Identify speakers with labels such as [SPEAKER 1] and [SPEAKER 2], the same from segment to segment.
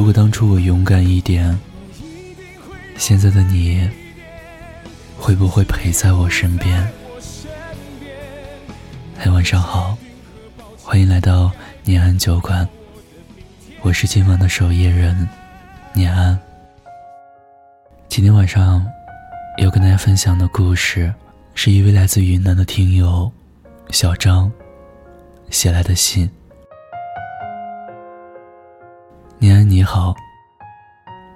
[SPEAKER 1] 如果当初我勇敢一点，现在的你会不会陪在我身边？嗨，晚上好，欢迎来到念安酒馆，我是今晚的守夜人念安。今天晚上要跟大家分享的故事，是一位来自云南的听友小张写来的信。念安你好，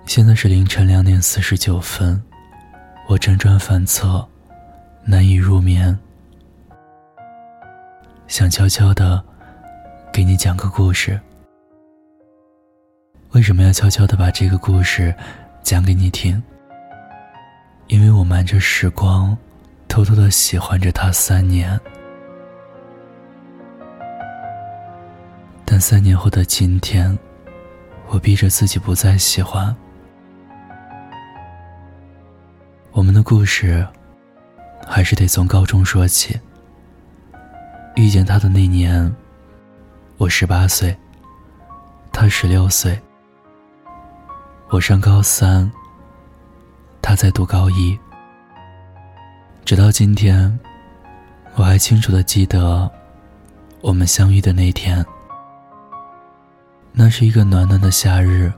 [SPEAKER 1] 现在是凌晨两点四十九分，我辗转反侧，难以入眠，想悄悄的给你讲个故事。为什么要悄悄的把这个故事讲给你听？因为我瞒着时光，偷偷的喜欢着他三年，但三年后的今天，我逼着自己不再喜欢。我们的故事，还是得从高中说起。遇见他的那年，我十八岁，他十六岁，我上高三。他在读高一，直到今天，我还清楚的记得我们相遇的那天。那是一个暖暖的夏日，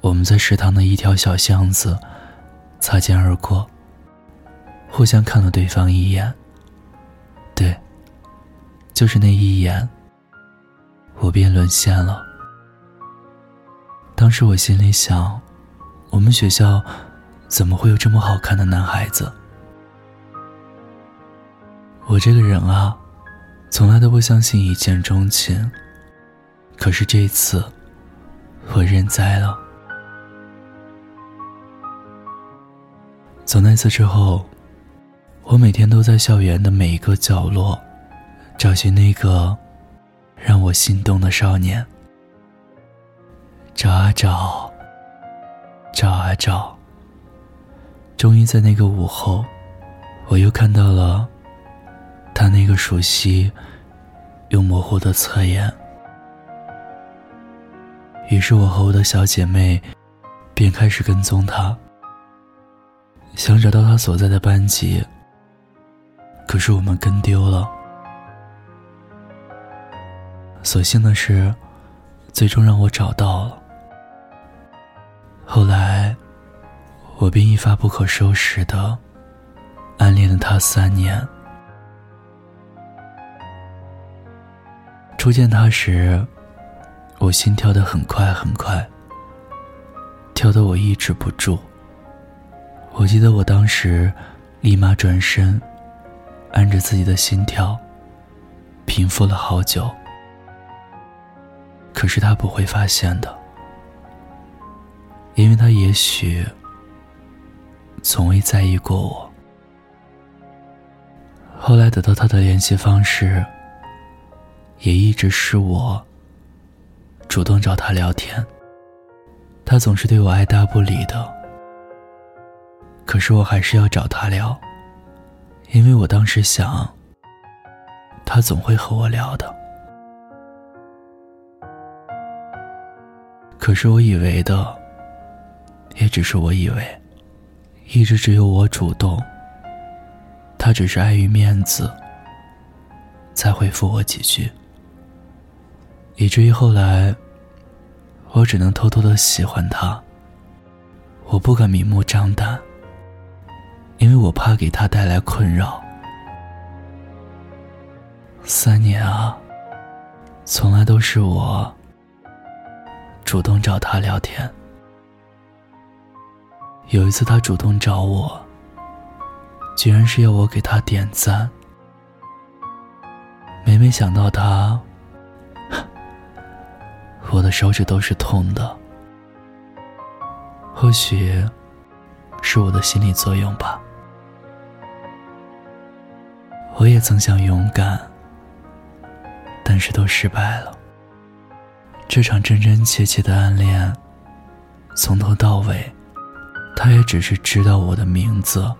[SPEAKER 1] 我们在食堂的一条小巷子擦肩而过，互相看了对方一眼。对，就是那一眼，我便沦陷了。当时我心里想，我们学校。怎么会有这么好看的男孩子？我这个人啊，从来都不相信一见钟情。可是这一次，我认栽了。从那次之后，我每天都在校园的每一个角落，找寻那个让我心动的少年。找啊找，找啊找。终于在那个午后，我又看到了他那个熟悉又模糊的侧颜。于是我和我的小姐妹便开始跟踪他，想找到他所在的班级。可是我们跟丢了。所幸的是，最终让我找到了。后来。我便一发不可收拾的暗恋了他三年。初见他时，我心跳得很快很快，跳得我抑制不住。我记得我当时立马转身，按着自己的心跳，平复了好久。可是他不会发现的，因为他也许。从未在意过我。后来得到他的联系方式，也一直是我主动找他聊天。他总是对我爱答不理的，可是我还是要找他聊，因为我当时想，他总会和我聊的。可是我以为的，也只是我以为。一直只有我主动，他只是碍于面子，才回复我几句，以至于后来，我只能偷偷的喜欢他。我不敢明目张胆，因为我怕给他带来困扰。三年啊，从来都是我主动找他聊天。有一次，他主动找我，居然是要我给他点赞。每每想到他，我的手指都是痛的。或许是我的心理作用吧。我也曾想勇敢，但是都失败了。这场真真切切的暗恋，从头到尾。他也只是知道我的名字，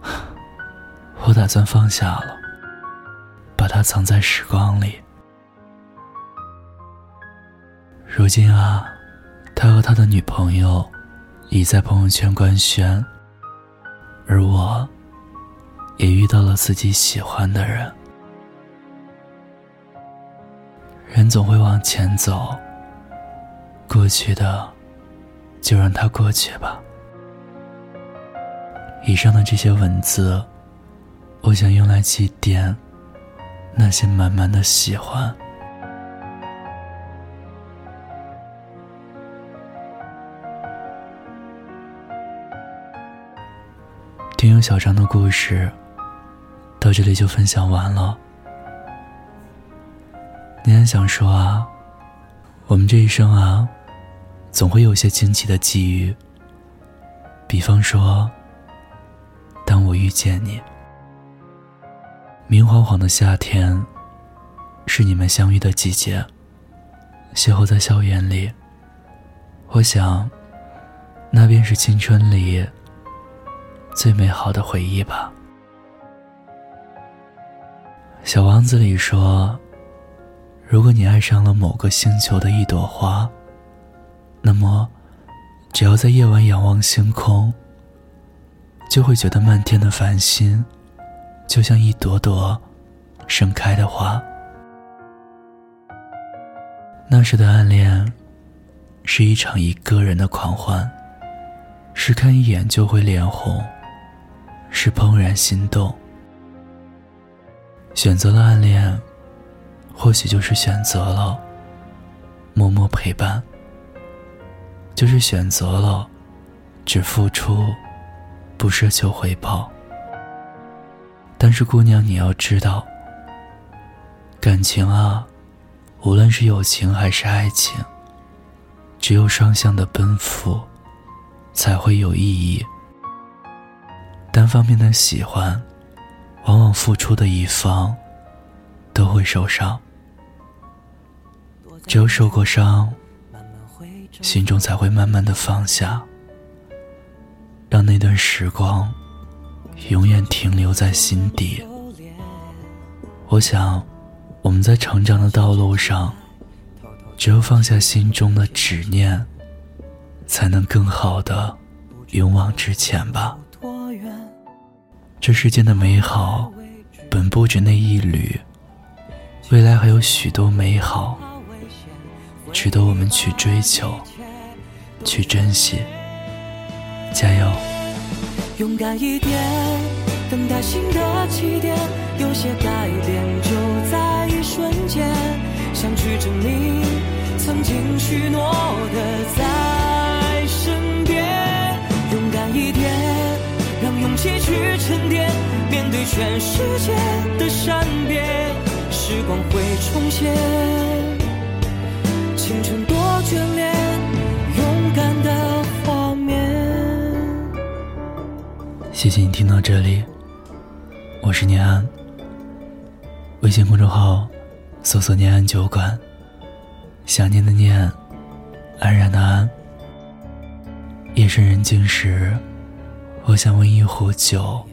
[SPEAKER 1] 我打算放下了，把它藏在时光里。如今啊，他和他的女朋友已在朋友圈官宣，而我也遇到了自己喜欢的人。人总会往前走，过去的就让它过去吧。以上的这些文字，我想用来祭奠那些满满的喜欢。友小张的故事到这里就分享完了。你还想说啊，我们这一生啊，总会有些惊奇的际遇。比方说，当我遇见你，明晃晃的夏天，是你们相遇的季节。邂逅在校园里，我想，那便是青春里最美好的回忆吧。小王子里说。如果你爱上了某个星球的一朵花，那么，只要在夜晚仰望星空，就会觉得漫天的繁星，就像一朵朵盛开的花。那时的暗恋，是一场一个人的狂欢，是看一眼就会脸红，是怦然心动。选择了暗恋。或许就是选择了默默陪伴，就是选择了只付出，不奢求回报。但是姑娘，你要知道，感情啊，无论是友情还是爱情，只有双向的奔赴，才会有意义。单方面的喜欢，往往付出的一方都会受伤。只有受过伤，心中才会慢慢的放下，让那段时光永远停留在心底。我想，我们在成长的道路上，只有放下心中的执念，才能更好的勇往直前吧。这世间的美好，本不止那一缕，未来还有许多美好。值得我们去追求，去珍惜。加油！
[SPEAKER 2] 勇敢一点，等待新的起点。有些改变就在一瞬间，想去证明曾经许诺的在让勇气去沉淀，面对全世界的善变，时光会重现。青春多眷恋，勇敢的画面。
[SPEAKER 1] 谢谢你听到这里，我是念安。微信公众号搜索“念安酒馆”，想念的念，安然的安。夜深人静时，我想温一壶酒，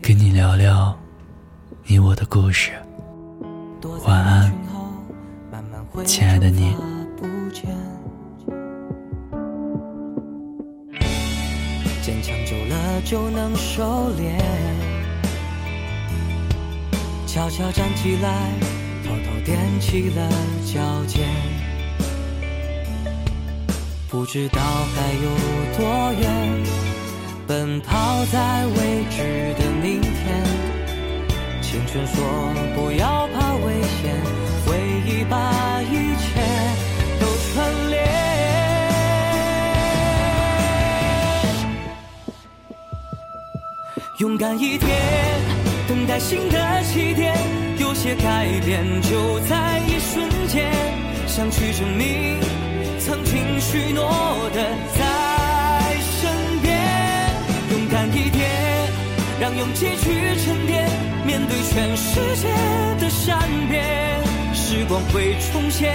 [SPEAKER 1] 跟你聊聊你我的故事。晚安。亲爱的你，
[SPEAKER 2] 坚强久了就能收敛，悄悄站起来，偷偷踮起了脚尖，不知道还有多远，奔跑在未知的明天。青春说不要怕危险。回忆把一切都串联，勇敢一点，等待新的起点。有些改变就在一瞬间，想去证明曾经许诺的让勇气去沉淀，面对全世界的善变。时光会重现，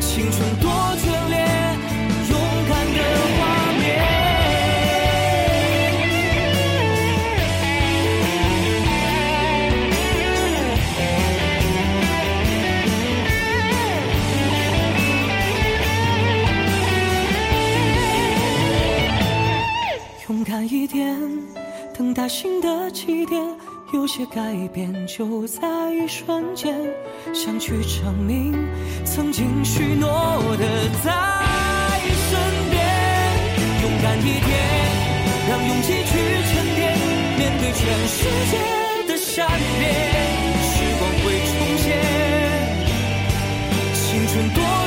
[SPEAKER 2] 青春多新的起点，有些改变就在一瞬间，想去证明曾经许诺的在身边，勇敢一点，让勇气去沉淀，面对全世界的善变，时光会重现，青春多。